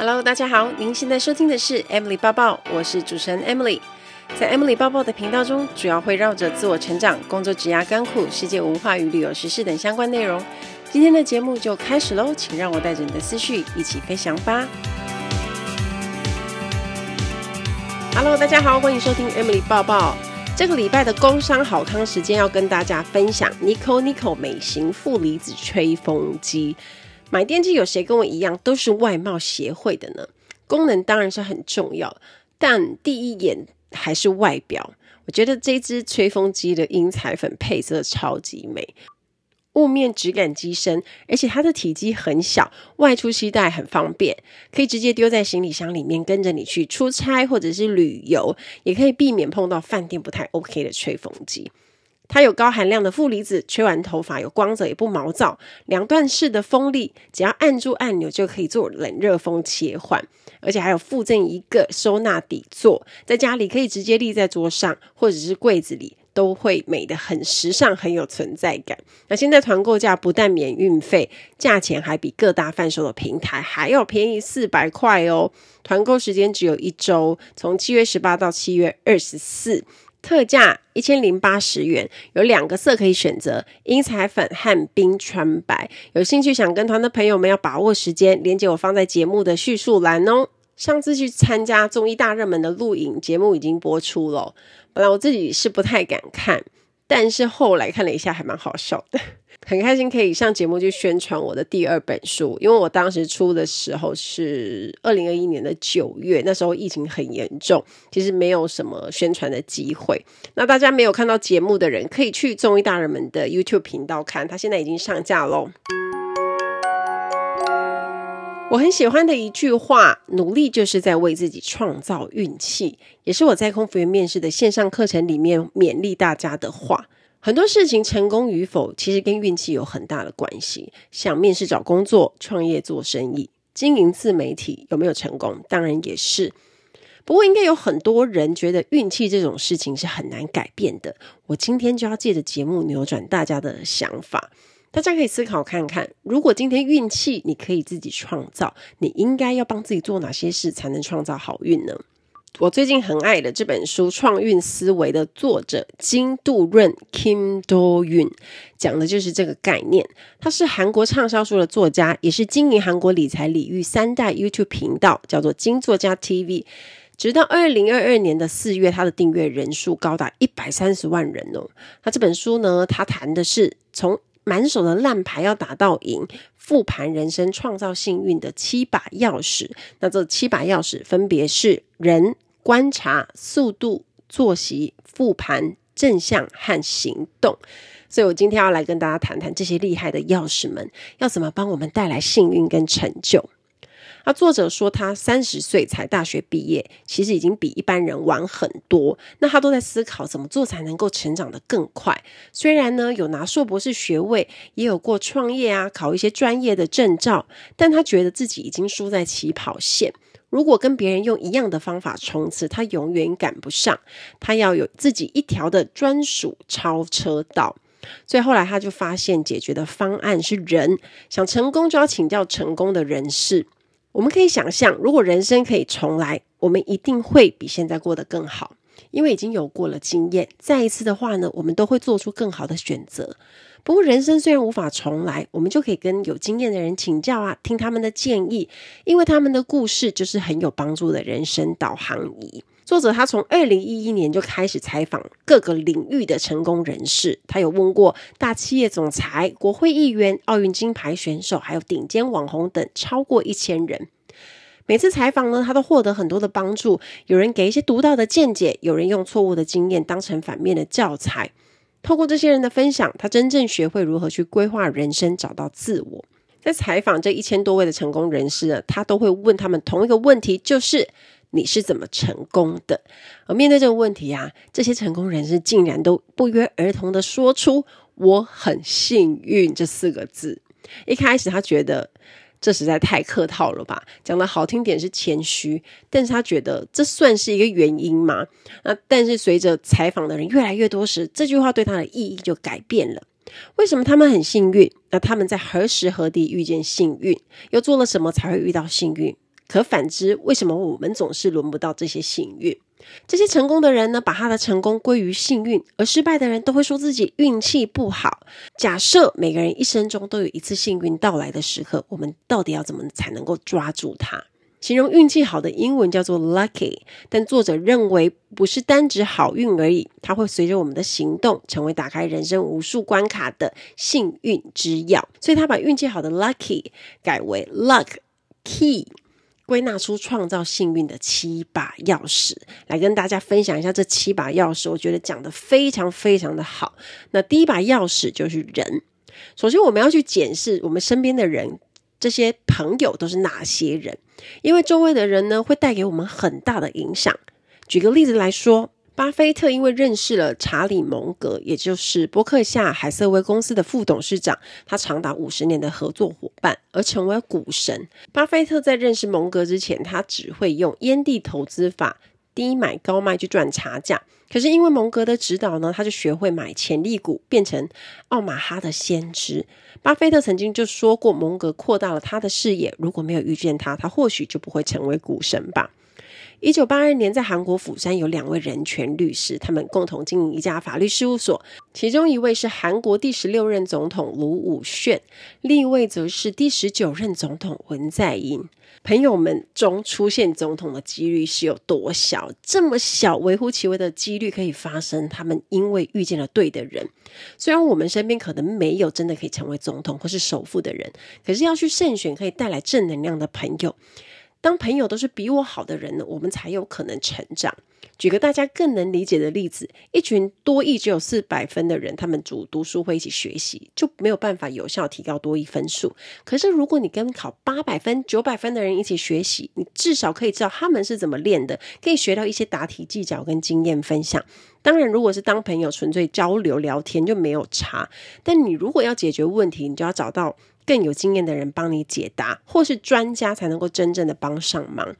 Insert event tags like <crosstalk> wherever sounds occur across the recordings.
Hello，大家好，您现在收听的是 Emily 报报，我是主持人 Emily。在 Emily 报报的频道中，主要会绕着自我成长、工作、职涯、甘苦、世界文化与旅游时事等相关内容。今天的节目就开始喽，请让我带着你的思绪一起飞翔吧。Hello，大家好，欢迎收听 Emily 报报。这个礼拜的工商好康时间要跟大家分享 Nico Nico 美型负离子吹风机。买电器有谁跟我一样都是外貌协会的呢？功能当然是很重要，但第一眼还是外表。我觉得这支吹风机的英彩粉配色超级美，雾面质感机身，而且它的体积很小，外出携带很方便，可以直接丢在行李箱里面，跟着你去出差或者是旅游，也可以避免碰到饭店不太 OK 的吹风机。它有高含量的负离子，吹完头发有光泽，也不毛躁。两段式的风力，只要按住按钮就可以做冷热风切换，而且还有附赠一个收纳底座，在家里可以直接立在桌上，或者是柜子里，都会美得很时尚，很有存在感。那现在团购价不但免运费，价钱还比各大贩售的平台还要便宜四百块哦。团购时间只有一周，从七月十八到七月二十四。特价一千零八十元，有两个色可以选择，英彩粉和冰川白。有兴趣想跟团的朋友们要把握时间，链接我放在节目的叙述栏哦。上次去参加综艺大热门的录影节目已经播出了，本来我自己是不太敢看。但是后来看了一下，还蛮好笑的，很开心可以上节目去宣传我的第二本书。因为我当时出的时候是二零二一年的九月，那时候疫情很严重，其实没有什么宣传的机会。那大家没有看到节目的人，可以去综艺大人们的 YouTube 频道看，它现在已经上架喽。我很喜欢的一句话：“努力就是在为自己创造运气。”也是我在空服员面试的线上课程里面勉励大家的话。很多事情成功与否，其实跟运气有很大的关系。像面试找工作、创业做生意、经营自媒体，有没有成功？当然也是。不过，应该有很多人觉得运气这种事情是很难改变的。我今天就要借着节目扭转大家的想法。大家可以思考看看，如果今天运气你可以自己创造，你应该要帮自己做哪些事才能创造好运呢？我最近很爱的这本书《创运思维》的作者金杜润 Kim Do-yoon 讲的就是这个概念。他是韩国畅销书的作家，也是经营韩国理财领域三代 YouTube 频道，叫做金作家 TV。直到二零二二年的四月，他的订阅人数高达一百三十万人哦。他这本书呢，他谈的是从满手的烂牌要打到赢，复盘人生创造幸运的七把钥匙。那这七把钥匙分别是人、观察、速度、作息、复盘、正向和行动。所以我今天要来跟大家谈谈这些厉害的钥匙们，要怎么帮我们带来幸运跟成就。那作者说，他三十岁才大学毕业，其实已经比一般人晚很多。那他都在思考怎么做才能够成长得更快。虽然呢，有拿硕博士学位，也有过创业啊，考一些专业的证照，但他觉得自己已经输在起跑线。如果跟别人用一样的方法冲刺，他永远赶不上。他要有自己一条的专属超车道。所以后来他就发现，解决的方案是人。想成功，就要请教成功的人士。我们可以想象，如果人生可以重来，我们一定会比现在过得更好，因为已经有过了经验。再一次的话呢，我们都会做出更好的选择。不过，人生虽然无法重来，我们就可以跟有经验的人请教啊，听他们的建议，因为他们的故事就是很有帮助的人生导航仪。作者他从二零一一年就开始采访各个领域的成功人士，他有问过大企业总裁、国会议员、奥运金牌选手，还有顶尖网红等超过一千人。每次采访呢，他都获得很多的帮助。有人给一些独到的见解，有人用错误的经验当成反面的教材。透过这些人的分享，他真正学会如何去规划人生，找到自我。在采访这一千多位的成功人士呢，他都会问他们同一个问题，就是。你是怎么成功的？而面对这个问题啊，这些成功人士竟然都不约而同的说出“我很幸运”这四个字。一开始他觉得这实在太客套了吧，讲的好听点是谦虚，但是他觉得这算是一个原因吗？那但是随着采访的人越来越多时，这句话对他的意义就改变了。为什么他们很幸运？那他们在何时何地遇见幸运？又做了什么才会遇到幸运？可反之，为什么我们总是轮不到这些幸运？这些成功的人呢，把他的成功归于幸运，而失败的人都会说自己运气不好。假设每个人一生中都有一次幸运到来的时刻，我们到底要怎么才能够抓住它？形容运气好的英文叫做 lucky，但作者认为不是单指好运而已，它会随着我们的行动，成为打开人生无数关卡的幸运之钥。所以他把运气好的 lucky 改为 luck key，归纳出创造幸运的七把钥匙，来跟大家分享一下这七把钥匙。我觉得讲的非常非常的好。那第一把钥匙就是人，首先我们要去检视我们身边的人。这些朋友都是哪些人？因为周围的人呢，会带给我们很大的影响。举个例子来说，巴菲特因为认识了查理·蒙格，也就是伯克夏海瑟威公司的副董事长，他长达五十年的合作伙伴，而成为股神。巴菲特在认识蒙格之前，他只会用烟蒂投资法。低买高卖去赚差价，可是因为蒙格的指导呢，他就学会买潜力股，变成奥马哈的先知。巴菲特曾经就说过，蒙格扩大了他的视野，如果没有遇见他，他或许就不会成为股神吧。一九八二年，在韩国釜山有两位人权律师，他们共同经营一家法律事务所，其中一位是韩国第十六任总统卢武铉，另一位则是第十九任总统文在寅。朋友们中出现总统的几率是有多小？这么小，微乎其微的几率可以发生。他们因为遇见了对的人，虽然我们身边可能没有真的可以成为总统或是首富的人，可是要去慎选可以带来正能量的朋友。当朋友都是比我好的人呢，我们才有可能成长。举个大家更能理解的例子，一群多益只有四百分的人，他们组读书会一起学习，就没有办法有效提高多益分数。可是如果你跟考八百分、九百分的人一起学习，你至少可以知道他们是怎么练的，可以学到一些答题技巧跟经验分享。当然，如果是当朋友纯粹交流聊天就没有差。但你如果要解决问题，你就要找到更有经验的人帮你解答，或是专家才能够真正的帮上忙。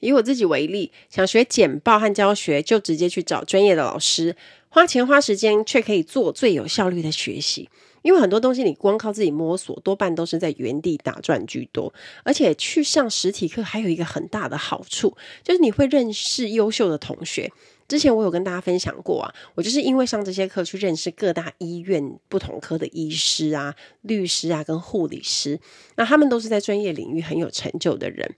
以我自己为例，想学简报和教学，就直接去找专业的老师，花钱花时间，却可以做最有效率的学习。因为很多东西你光靠自己摸索，多半都是在原地打转居多。而且去上实体课还有一个很大的好处，就是你会认识优秀的同学。之前我有跟大家分享过啊，我就是因为上这些课去认识各大医院不同科的医师啊、律师啊跟护理师，那他们都是在专业领域很有成就的人。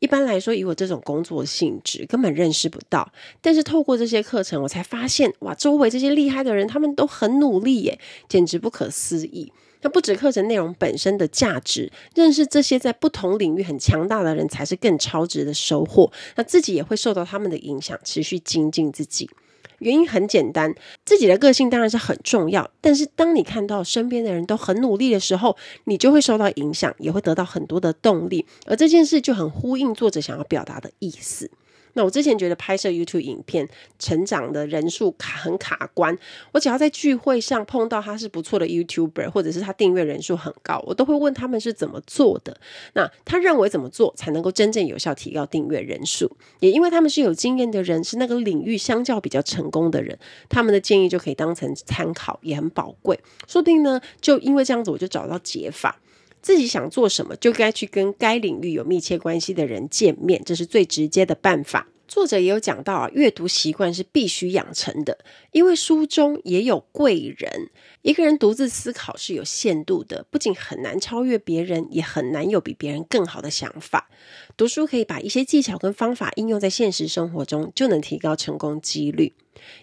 一般来说，以我这种工作性质，根本认识不到。但是透过这些课程，我才发现，哇，周围这些厉害的人，他们都很努力耶，简直不可思议。那不止课程内容本身的价值，认识这些在不同领域很强大的人，才是更超值的收获。那自己也会受到他们的影响，持续精进自己。原因很简单，自己的个性当然是很重要，但是当你看到身边的人都很努力的时候，你就会受到影响，也会得到很多的动力，而这件事就很呼应作者想要表达的意思。那我之前觉得拍摄 YouTube 影片成长的人数卡很卡关，我只要在聚会上碰到他是不错的 YouTuber，或者是他订阅人数很高，我都会问他们是怎么做的。那他认为怎么做才能够真正有效提高订阅人数？也因为他们是有经验的人，是那个领域相较比较成功的人，他们的建议就可以当成参考，也很宝贵。说不定呢，就因为这样子，我就找到解法。自己想做什么，就该去跟该领域有密切关系的人见面，这是最直接的办法。作者也有讲到啊，阅读习惯是必须养成的，因为书中也有贵人。一个人独自思考是有限度的，不仅很难超越别人，也很难有比别人更好的想法。读书可以把一些技巧跟方法应用在现实生活中，就能提高成功几率。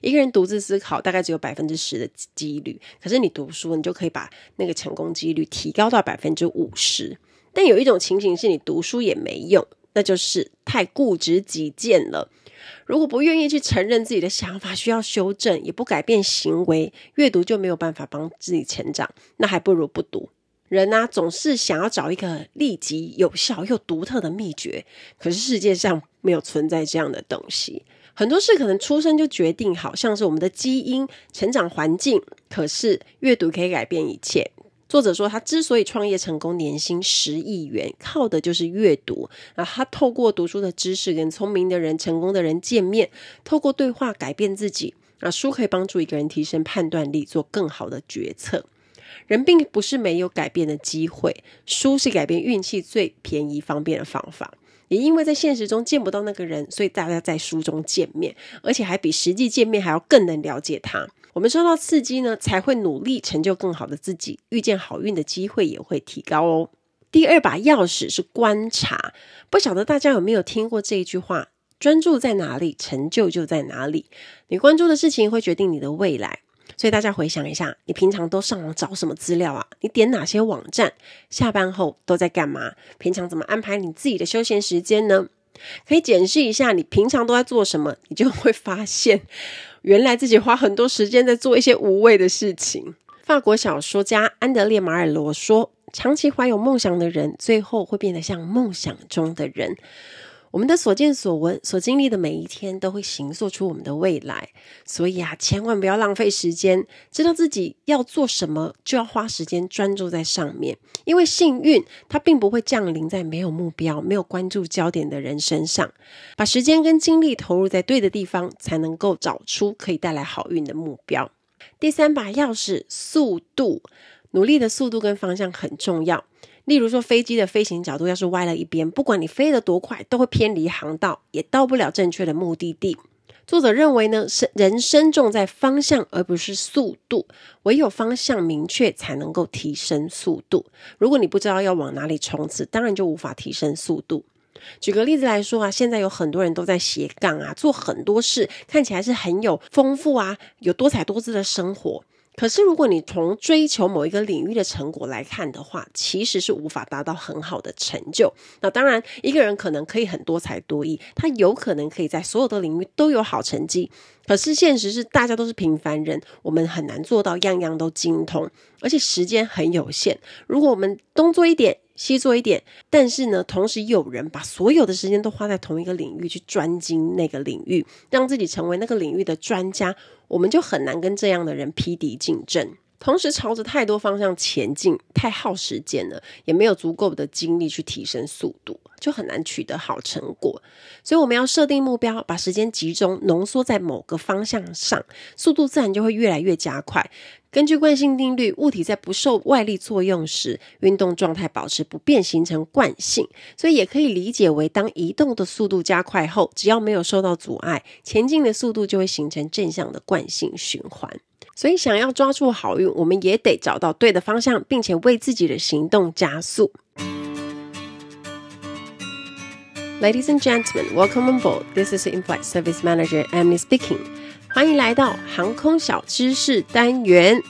一个人独自思考大概只有百分之十的几率，可是你读书，你就可以把那个成功几率提高到百分之五十。但有一种情形是你读书也没用。那就是太固执己见了。如果不愿意去承认自己的想法需要修正，也不改变行为，阅读就没有办法帮自己成长。那还不如不读。人啊，总是想要找一个立即有效又独特的秘诀，可是世界上没有存在这样的东西。很多事可能出生就决定好，像是我们的基因、成长环境，可是阅读可以改变一切。作者说，他之所以创业成功，年薪十亿元，靠的就是阅读。啊，他透过读书的知识跟聪明的人、成功的人见面，透过对话改变自己。啊，书可以帮助一个人提升判断力，做更好的决策。人并不是没有改变的机会，书是改变运气最便宜方便的方法。也因为在现实中见不到那个人，所以大家在书中见面，而且还比实际见面还要更能了解他。我们受到刺激呢，才会努力成就更好的自己，遇见好运的机会也会提高哦。第二把钥匙是观察，不晓得大家有没有听过这一句话？专注在哪里，成就就在哪里。你关注的事情会决定你的未来。所以大家回想一下，你平常都上网找什么资料啊？你点哪些网站？下班后都在干嘛？平常怎么安排你自己的休闲时间呢？可以检视一下你平常都在做什么，你就会发现，原来自己花很多时间在做一些无谓的事情。法国小说家安德烈·马尔罗说：“长期怀有梦想的人，最后会变得像梦想中的人。”我们的所见所闻、所经历的每一天，都会形塑出我们的未来。所以啊，千万不要浪费时间，知道自己要做什么，就要花时间专注在上面。因为幸运，它并不会降临在没有目标、没有关注焦点的人身上。把时间跟精力投入在对的地方，才能够找出可以带来好运的目标。第三把钥匙，速度，努力的速度跟方向很重要。例如说，飞机的飞行角度要是歪了一边，不管你飞得多快，都会偏离航道，也到不了正确的目的地。作者认为呢，是人生重在方向，而不是速度。唯有方向明确，才能够提升速度。如果你不知道要往哪里冲刺，当然就无法提升速度。举个例子来说啊，现在有很多人都在斜杠啊，做很多事，看起来是很有丰富啊，有多彩多姿的生活。可是，如果你从追求某一个领域的成果来看的话，其实是无法达到很好的成就。那当然，一个人可能可以很多才多艺，他有可能可以在所有的领域都有好成绩。可是现实是，大家都是平凡人，我们很难做到样样都精通，而且时间很有限。如果我们多做一点，细做一点，但是呢，同时有人把所有的时间都花在同一个领域去专精那个领域，让自己成为那个领域的专家，我们就很难跟这样的人匹敌竞争。同时朝着太多方向前进，太耗时间了，也没有足够的精力去提升速度，就很难取得好成果。所以我们要设定目标，把时间集中浓缩在某个方向上，速度自然就会越来越加快。根据惯性定律，物体在不受外力作用时，运动状态保持不变，形成惯性。所以也可以理解为，当移动的速度加快后，只要没有受到阻碍，前进的速度就会形成正向的惯性循环。所以，想要抓住好运，我们也得找到对的方向，并且为自己的行动加速。Ladies and gentlemen, welcome on board. This is In-Flight Service Manager Emily speaking. 欢迎来到航空小知识单元。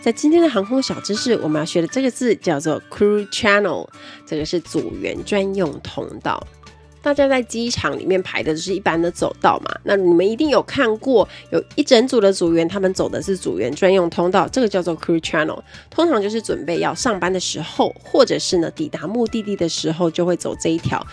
在今天的航空小知识，我们要学的这个字叫做 Crew Channel，这个是组员专用通道。大家在机场里面排的就是一般的走道嘛，那你们一定有看过，有一整组的组员，他们走的是组员专用通道，这个叫做 crew channel。通常就是准备要上班的时候，或者是呢抵达目的地的时候，就会走这一条。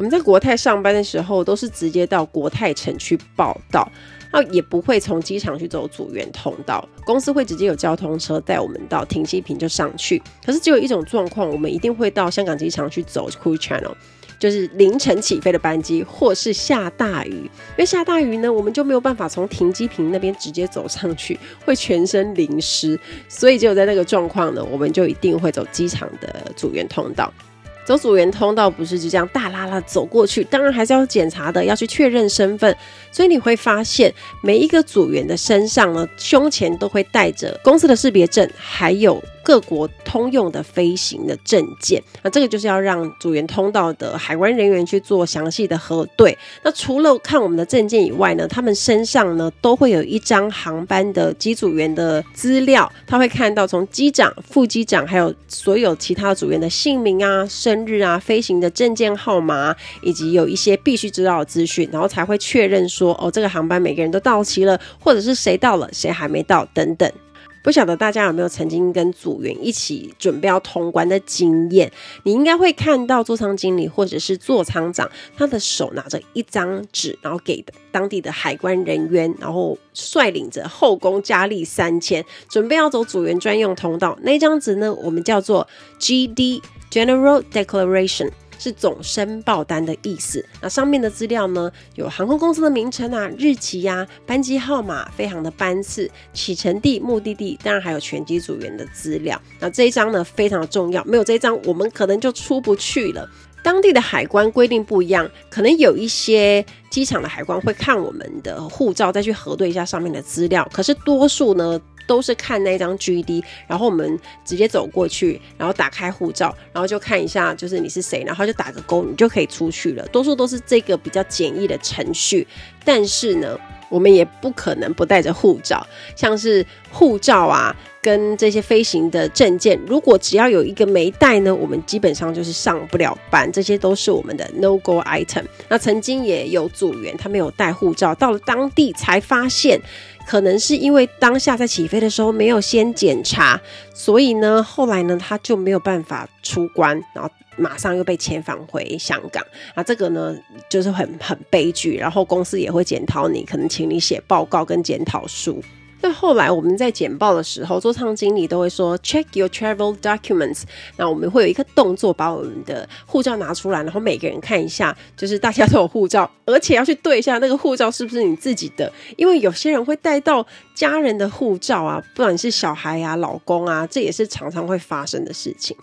我们在国泰上班的时候，都是直接到国泰城去报到，那也不会从机场去走组员通道，公司会直接有交通车带我们到停机坪就上去。可是只有一种状况，我们一定会到香港机场去走 crew channel。就是凌晨起飞的班机，或是下大雨，因为下大雨呢，我们就没有办法从停机坪那边直接走上去，会全身淋湿，所以只有在那个状况呢，我们就一定会走机场的组员通道。走组员通道不是就这样大拉拉走过去，当然还是要检查的，要去确认身份。所以你会发现，每一个组员的身上呢，胸前都会带着公司的识别证，还有。各国通用的飞行的证件，那这个就是要让组员通道的海关人员去做详细的核对。那除了看我们的证件以外呢，他们身上呢都会有一张航班的机组员的资料，他会看到从机长、副机长还有所有其他组员的姓名啊、生日啊、飞行的证件号码，以及有一些必须知道的资讯，然后才会确认说哦，这个航班每个人都到齐了，或者是谁到了，谁还没到等等。不晓得大家有没有曾经跟组员一起准备要通关的经验？你应该会看到座舱经理或者是座舱长，他的手拿着一张纸，然后给当地的海关人员，然后率领着后宫佳丽三千，准备要走组员专用通道。那张纸呢，我们叫做 GD General Declaration。是总申报单的意思。那上面的资料呢，有航空公司的名称啊、日期呀、班机号码、飞航的班次、启程地、目的地，当然还有全机组员的资料。那这一张呢，非常重要，没有这一张，我们可能就出不去了。当地的海关规定不一样，可能有一些机场的海关会看我们的护照，再去核对一下上面的资料。可是多数呢，都是看那张 GD，然后我们直接走过去，然后打开护照，然后就看一下，就是你是谁，然后就打个勾，你就可以出去了。多数都是这个比较简易的程序，但是呢，我们也不可能不带着护照，像是护照啊。跟这些飞行的证件，如果只要有一个没带呢，我们基本上就是上不了班。这些都是我们的 no go item。那曾经也有组员他没有带护照，到了当地才发现，可能是因为当下在起飞的时候没有先检查，所以呢，后来呢他就没有办法出关，然后马上又被遣返回香港。啊，这个呢就是很很悲剧，然后公司也会检讨你，可能请你写报告跟检讨书。那后来我们在简报的时候，座舱经理都会说 check your travel documents。那我们会有一个动作，把我们的护照拿出来，然后每个人看一下，就是大家都有护照，而且要去对一下那个护照是不是你自己的，因为有些人会带到家人的护照啊，不管是小孩啊、老公啊，这也是常常会发生的事情。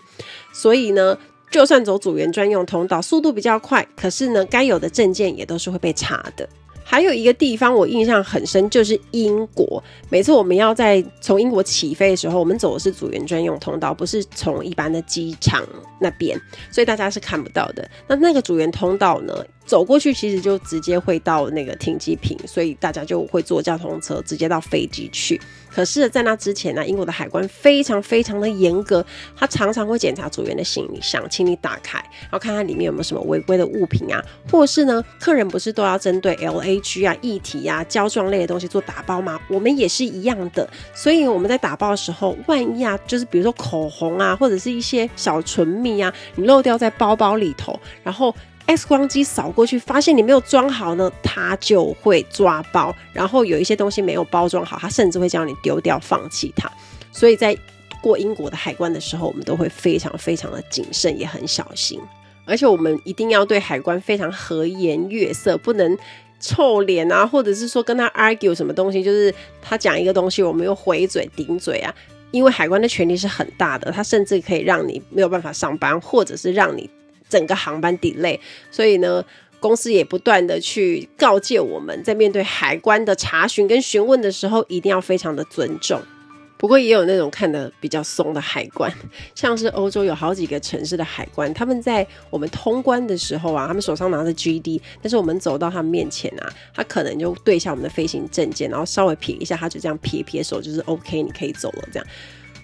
所以呢，就算走组员专用通道，速度比较快，可是呢，该有的证件也都是会被查的。还有一个地方我印象很深，就是英国。每次我们要在从英国起飞的时候，我们走的是组员专用通道，不是从一般的机场那边，所以大家是看不到的。那那个组员通道呢，走过去其实就直接会到那个停机坪，所以大家就会坐交通车直接到飞机去。可是，在那之前呢，英国的海关非常非常的严格，他常常会检查组员的行李箱，请你打开，然后看看里面有没有什么违规的物品啊，或是呢，客人不是都要针对 LAG 啊、液体啊、胶状类的东西做打包吗？我们也是一样的，所以我们在打包的时候，万一啊，就是比如说口红啊，或者是一些小唇蜜啊，你漏掉在包包里头，然后。X 光机扫过去，发现你没有装好呢，它就会抓包。然后有一些东西没有包装好，它甚至会叫你丢掉、放弃它。所以在过英国的海关的时候，我们都会非常非常的谨慎，也很小心。而且我们一定要对海关非常和颜悦色，不能臭脸啊，或者是说跟他 argue 什么东西，就是他讲一个东西，我们又回嘴顶嘴啊。因为海关的权力是很大的，他甚至可以让你没有办法上班，或者是让你。整个航班 delay，所以呢，公司也不断的去告诫我们在面对海关的查询跟询问的时候，一定要非常的尊重。不过也有那种看的比较松的海关，<laughs> 像是欧洲有好几个城市的海关，他们在我们通关的时候啊，他们手上拿着 GD，但是我们走到他们面前啊，他可能就对一下我们的飞行证件，然后稍微撇一下，他就这样撇撇手，就是 OK，你可以走了这样。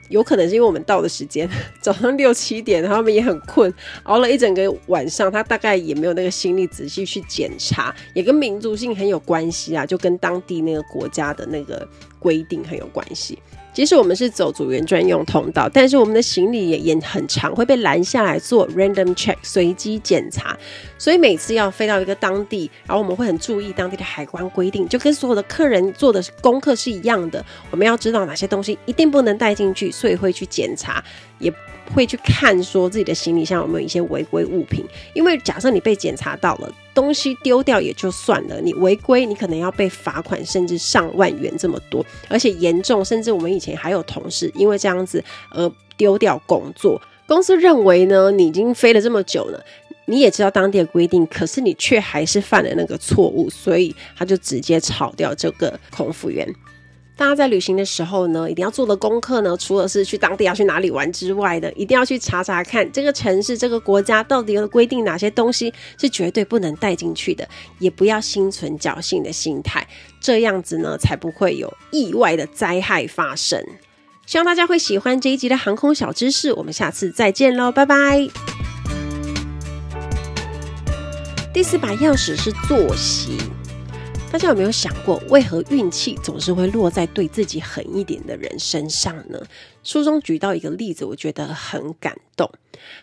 有可能是因为我们到的时间 <laughs> 早上六七点，他们也很困，熬了一整个晚上，他大概也没有那个心力仔细去检查，也跟民族性很有关系啊，就跟当地那个国家的那个规定很有关系。即使我们是走组员专用通道，但是我们的行李也也很长会被拦下来做 random check 随机检查，所以每次要飞到一个当地，然后我们会很注意当地的海关规定，就跟所有的客人做的功课是一样的。我们要知道哪些东西一定不能带进去，所以会去检查，也会去看说自己的行李箱有没有一些违规物品，因为假设你被检查到了。东西丢掉也就算了，你违规，你可能要被罚款，甚至上万元这么多，而且严重，甚至我们以前还有同事因为这样子而丢掉工作。公司认为呢，你已经飞了这么久了，你也知道当地的规定，可是你却还是犯了那个错误，所以他就直接炒掉这个空服员。大家在旅行的时候呢，一定要做的功课呢，除了是去当地要去哪里玩之外的，一定要去查查看这个城市、这个国家到底有规定哪些东西是绝对不能带进去的，也不要心存侥幸的心态，这样子呢，才不会有意外的灾害发生。希望大家会喜欢这一集的航空小知识，我们下次再见喽，拜拜。第四把钥匙是坐席。大家有没有想过，为何运气总是会落在对自己狠一点的人身上呢？书中举到一个例子，我觉得很感动。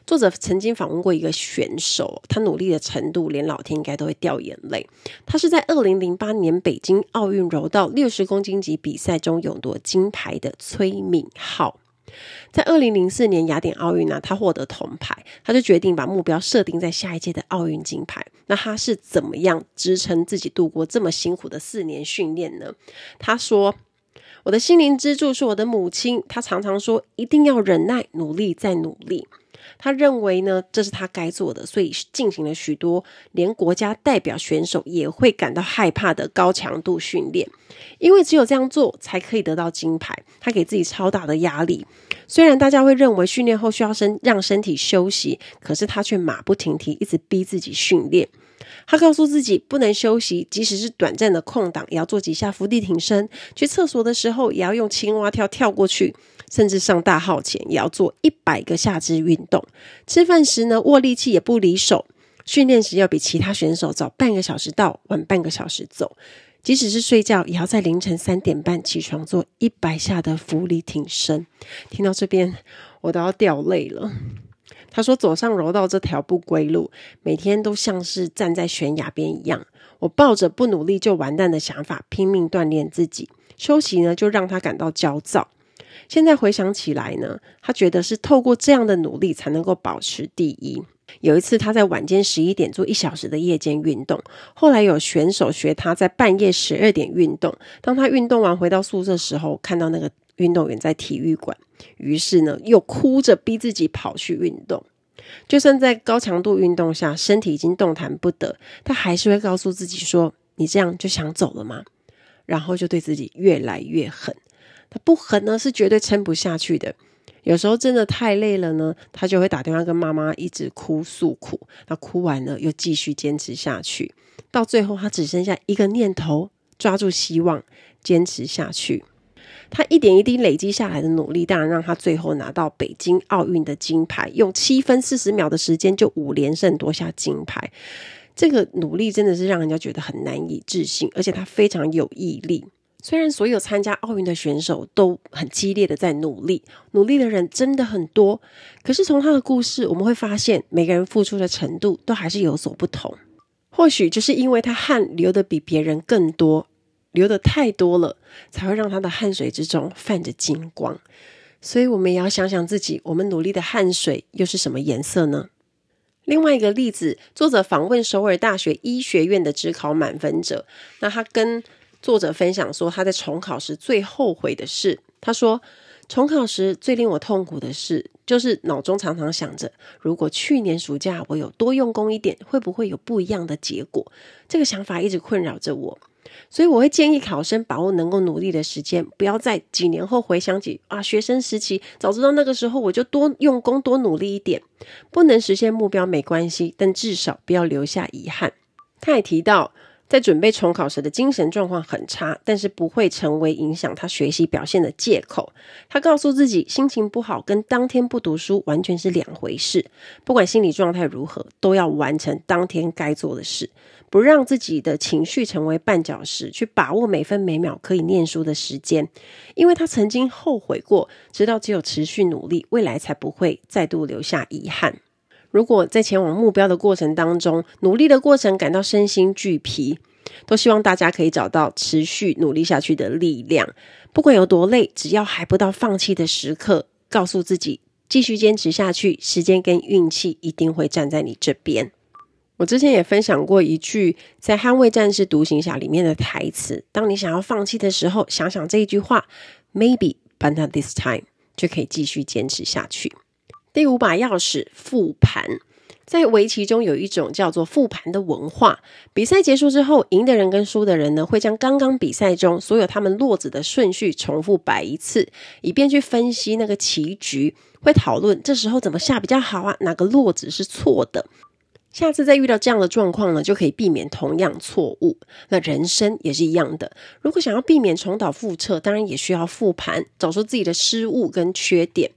作者曾经访问过一个选手，他努力的程度，连老天应该都会掉眼泪。他是在二零零八年北京奥运柔道六十公斤级比赛中勇夺金牌的崔敏浩。在二零零四年雅典奥运呢，他获得铜牌，他就决定把目标设定在下一届的奥运金牌。那他是怎么样支撑自己度过这么辛苦的四年训练呢？他说：“我的心灵支柱是我的母亲，她常常说一定要忍耐、努力再努力。他认为呢，这是他该做的，所以进行了许多连国家代表选手也会感到害怕的高强度训练。因为只有这样做，才可以得到金牌。他给自己超大的压力。虽然大家会认为训练后需要身让身体休息，可是他却马不停蹄，一直逼自己训练。他告诉自己不能休息，即使是短暂的空档，也要做几下伏地挺身。去厕所的时候，也要用青蛙跳跳过去。甚至上大号前，也要做一百个下肢运动。吃饭时呢，握力器也不离手。训练时要比其他选手早半个小时到，晚半个小时走。即使是睡觉，也要在凌晨三点半起床做一百下的伏地挺身。听到这边，我都要掉泪了。他说：“走上柔道这条不归路，每天都像是站在悬崖边一样。我抱着不努力就完蛋的想法，拼命锻炼自己。休息呢，就让他感到焦躁。现在回想起来呢，他觉得是透过这样的努力才能够保持第一。有一次，他在晚间十一点做一小时的夜间运动，后来有选手学他在半夜十二点运动。当他运动完回到宿舍时候，看到那个运动员在体育馆。”于是呢，又哭着逼自己跑去运动。就算在高强度运动下，身体已经动弹不得，他还是会告诉自己说：“你这样就想走了吗？”然后就对自己越来越狠。他不狠呢，是绝对撑不下去的。有时候真的太累了呢，他就会打电话跟妈妈一直哭诉苦。那哭完了又继续坚持下去，到最后他只剩下一个念头：抓住希望，坚持下去。他一点一滴累积下来的努力，当然让他最后拿到北京奥运的金牌，用七分四十秒的时间就五连胜夺下金牌。这个努力真的是让人家觉得很难以置信，而且他非常有毅力。虽然所有参加奥运的选手都很激烈的在努力，努力的人真的很多，可是从他的故事，我们会发现每个人付出的程度都还是有所不同。或许就是因为他汗流得比别人更多。流的太多了，才会让他的汗水之中泛着金光。所以，我们也要想想自己，我们努力的汗水又是什么颜色呢？另外一个例子，作者访问首尔大学医学院的只考满分者，那他跟作者分享说，他在重考时最后悔的事。他说，重考时最令我痛苦的事，就是脑中常常想着，如果去年暑假我有多用功一点，会不会有不一样的结果？这个想法一直困扰着我。所以我会建议考生把握能够努力的时间，不要在几年后回想起啊，学生时期早知道那个时候我就多用功多努力一点。不能实现目标没关系，但至少不要留下遗憾。他也提到，在准备重考时的精神状况很差，但是不会成为影响他学习表现的借口。他告诉自己，心情不好跟当天不读书完全是两回事。不管心理状态如何，都要完成当天该做的事。不让自己的情绪成为绊脚石，去把握每分每秒可以念书的时间，因为他曾经后悔过，知道只有持续努力，未来才不会再度留下遗憾。如果在前往目标的过程当中，努力的过程感到身心俱疲，都希望大家可以找到持续努力下去的力量。不管有多累，只要还不到放弃的时刻，告诉自己继续坚持下去，时间跟运气一定会站在你这边。我之前也分享过一句在《捍卫战士独行侠》里面的台词：当你想要放弃的时候，想想这一句话，Maybe but not this time，就可以继续坚持下去。第五把钥匙，复盘。在围棋中有一种叫做复盘的文化。比赛结束之后，赢的人跟输的人呢，会将刚刚比赛中所有他们落子的顺序重复摆一次，以便去分析那个棋局，会讨论这时候怎么下比较好啊，哪个落子是错的。下次再遇到这样的状况呢，就可以避免同样错误。那人生也是一样的，如果想要避免重蹈覆辙，当然也需要复盘，找出自己的失误跟缺点。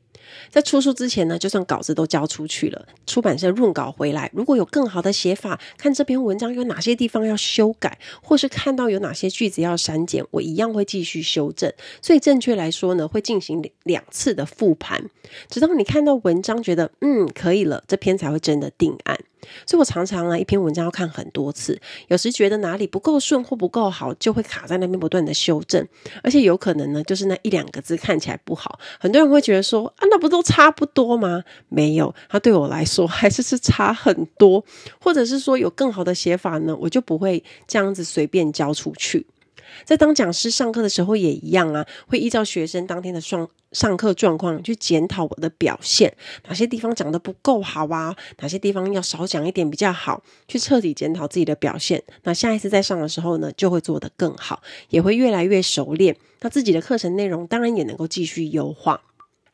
在出书之前呢，就算稿子都交出去了，出版社润稿回来，如果有更好的写法，看这篇文章有哪些地方要修改，或是看到有哪些句子要删减，我一样会继续修正。所以正确来说呢，会进行两次的复盘，直到你看到文章觉得嗯可以了，这篇才会真的定案。所以我常常啊，一篇文章要看很多次，有时觉得哪里不够顺或不够好，就会卡在那边不断的修正，而且有可能呢，就是那一两个字看起来不好，很多人会觉得说啊，那不都差不多吗？没有，它对我来说还是是差很多，或者是说有更好的写法呢，我就不会这样子随便交出去。在当讲师上课的时候也一样啊，会依照学生当天的上上课状况去检讨我的表现，哪些地方讲得不够好啊，哪些地方要少讲一点比较好，去彻底检讨自己的表现。那下一次再上的时候呢，就会做得更好，也会越来越熟练。那自己的课程内容当然也能够继续优化。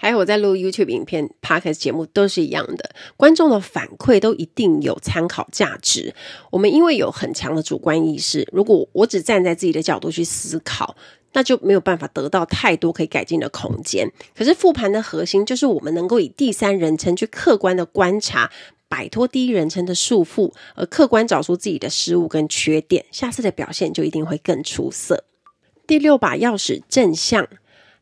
还有我在录 YouTube 影片、Podcast 节目都是一样的，观众的反馈都一定有参考价值。我们因为有很强的主观意识，如果我只站在自己的角度去思考，那就没有办法得到太多可以改进的空间。可是复盘的核心就是我们能够以第三人称去客观的观察，摆脱第一人称的束缚，而客观找出自己的失误跟缺点，下次的表现就一定会更出色。第六把钥匙，正向。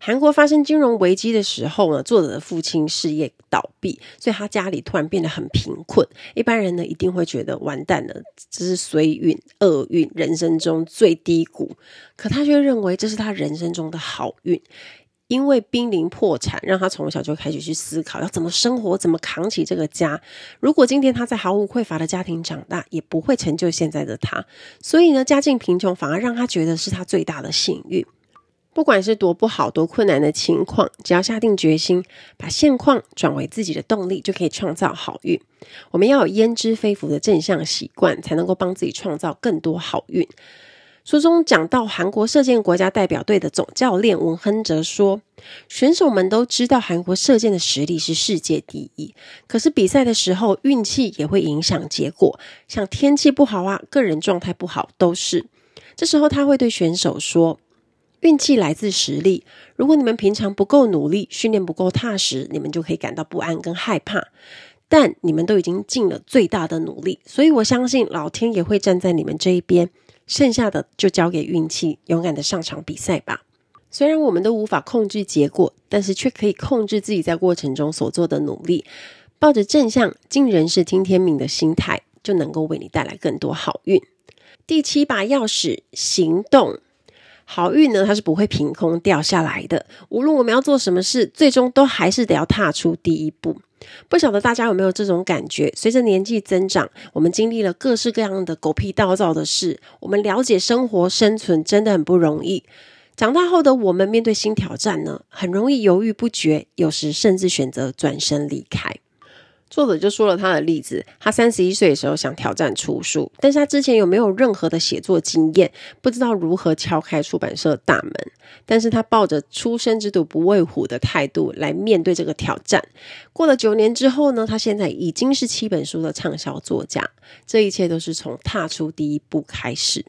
韩国发生金融危机的时候呢，作者的父亲事业倒闭，所以他家里突然变得很贫困。一般人呢一定会觉得完蛋了，这是衰运、厄运，人生中最低谷。可他却认为这是他人生中的好运，因为濒临破产，让他从小就开始去思考要怎么生活，怎么扛起这个家。如果今天他在毫无匮乏的家庭长大，也不会成就现在的他。所以呢，家境贫穷反而让他觉得是他最大的幸运。不管是多不好、多困难的情况，只要下定决心，把现况转为自己的动力，就可以创造好运。我们要有焉知非福的正向习惯，才能够帮自己创造更多好运。书中讲到，韩国射箭国家代表队的总教练文亨哲说：“选手们都知道韩国射箭的实力是世界第一，可是比赛的时候运气也会影响结果，像天气不好啊，个人状态不好都是。这时候他会对选手说。”运气来自实力。如果你们平常不够努力，训练不够踏实，你们就可以感到不安跟害怕。但你们都已经尽了最大的努力，所以我相信老天也会站在你们这一边。剩下的就交给运气，勇敢的上场比赛吧。虽然我们都无法控制结果，但是却可以控制自己在过程中所做的努力。抱着正向、尽人事听天命的心态，就能够为你带来更多好运。第七把钥匙，行动。好运呢，它是不会凭空掉下来的。无论我们要做什么事，最终都还是得要踏出第一步。不晓得大家有没有这种感觉？随着年纪增长，我们经历了各式各样的狗屁倒灶的事，我们了解生活生存真的很不容易。长大后的我们面对新挑战呢，很容易犹豫不决，有时甚至选择转身离开。作者就说了他的例子，他三十一岁的时候想挑战出书，但是他之前有没有任何的写作经验，不知道如何敲开出版社大门，但是他抱着初生之犊不畏虎的态度来面对这个挑战。过了九年之后呢，他现在已经是七本书的畅销作家，这一切都是从踏出第一步开始。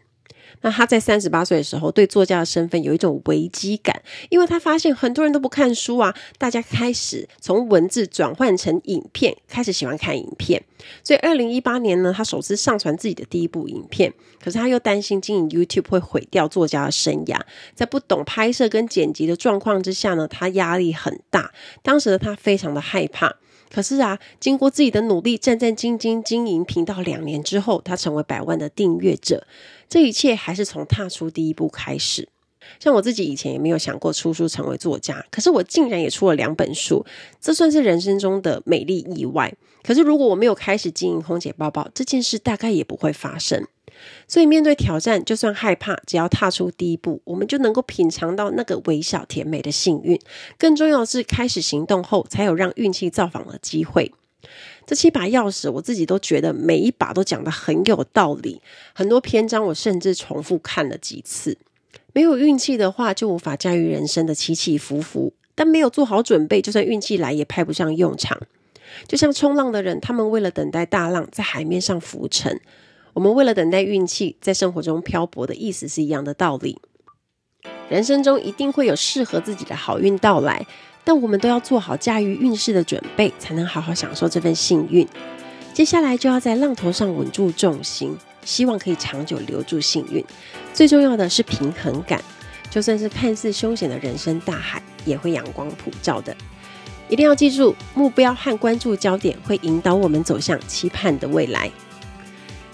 那他在三十八岁的时候，对作家的身份有一种危机感，因为他发现很多人都不看书啊，大家开始从文字转换成影片，开始喜欢看影片。所以二零一八年呢，他首次上传自己的第一部影片，可是他又担心经营 YouTube 会毁掉作家的生涯，在不懂拍摄跟剪辑的状况之下呢，他压力很大，当时的他非常的害怕。可是啊，经过自己的努力，战战兢兢经营频道两年之后，他成为百万的订阅者。这一切还是从踏出第一步开始。像我自己以前也没有想过出书成为作家，可是我竟然也出了两本书，这算是人生中的美丽意外。可是如果我没有开始经营空姐包包，这件事大概也不会发生。所以面对挑战，就算害怕，只要踏出第一步，我们就能够品尝到那个微小甜美的幸运。更重要的是，开始行动后，才有让运气造访的机会。这七把钥匙，我自己都觉得每一把都讲得很有道理。很多篇章我甚至重复看了几次。没有运气的话，就无法驾驭人生的起起伏伏。但没有做好准备，就算运气来，也派不上用场。就像冲浪的人，他们为了等待大浪，在海面上浮沉。我们为了等待运气，在生活中漂泊的意思是一样的道理。人生中一定会有适合自己的好运到来，但我们都要做好驾驭运势的准备，才能好好享受这份幸运。接下来就要在浪头上稳住重心，希望可以长久留住幸运。最重要的是平衡感，就算是看似凶险的人生大海，也会阳光普照的。一定要记住，目标和关注焦点会引导我们走向期盼的未来。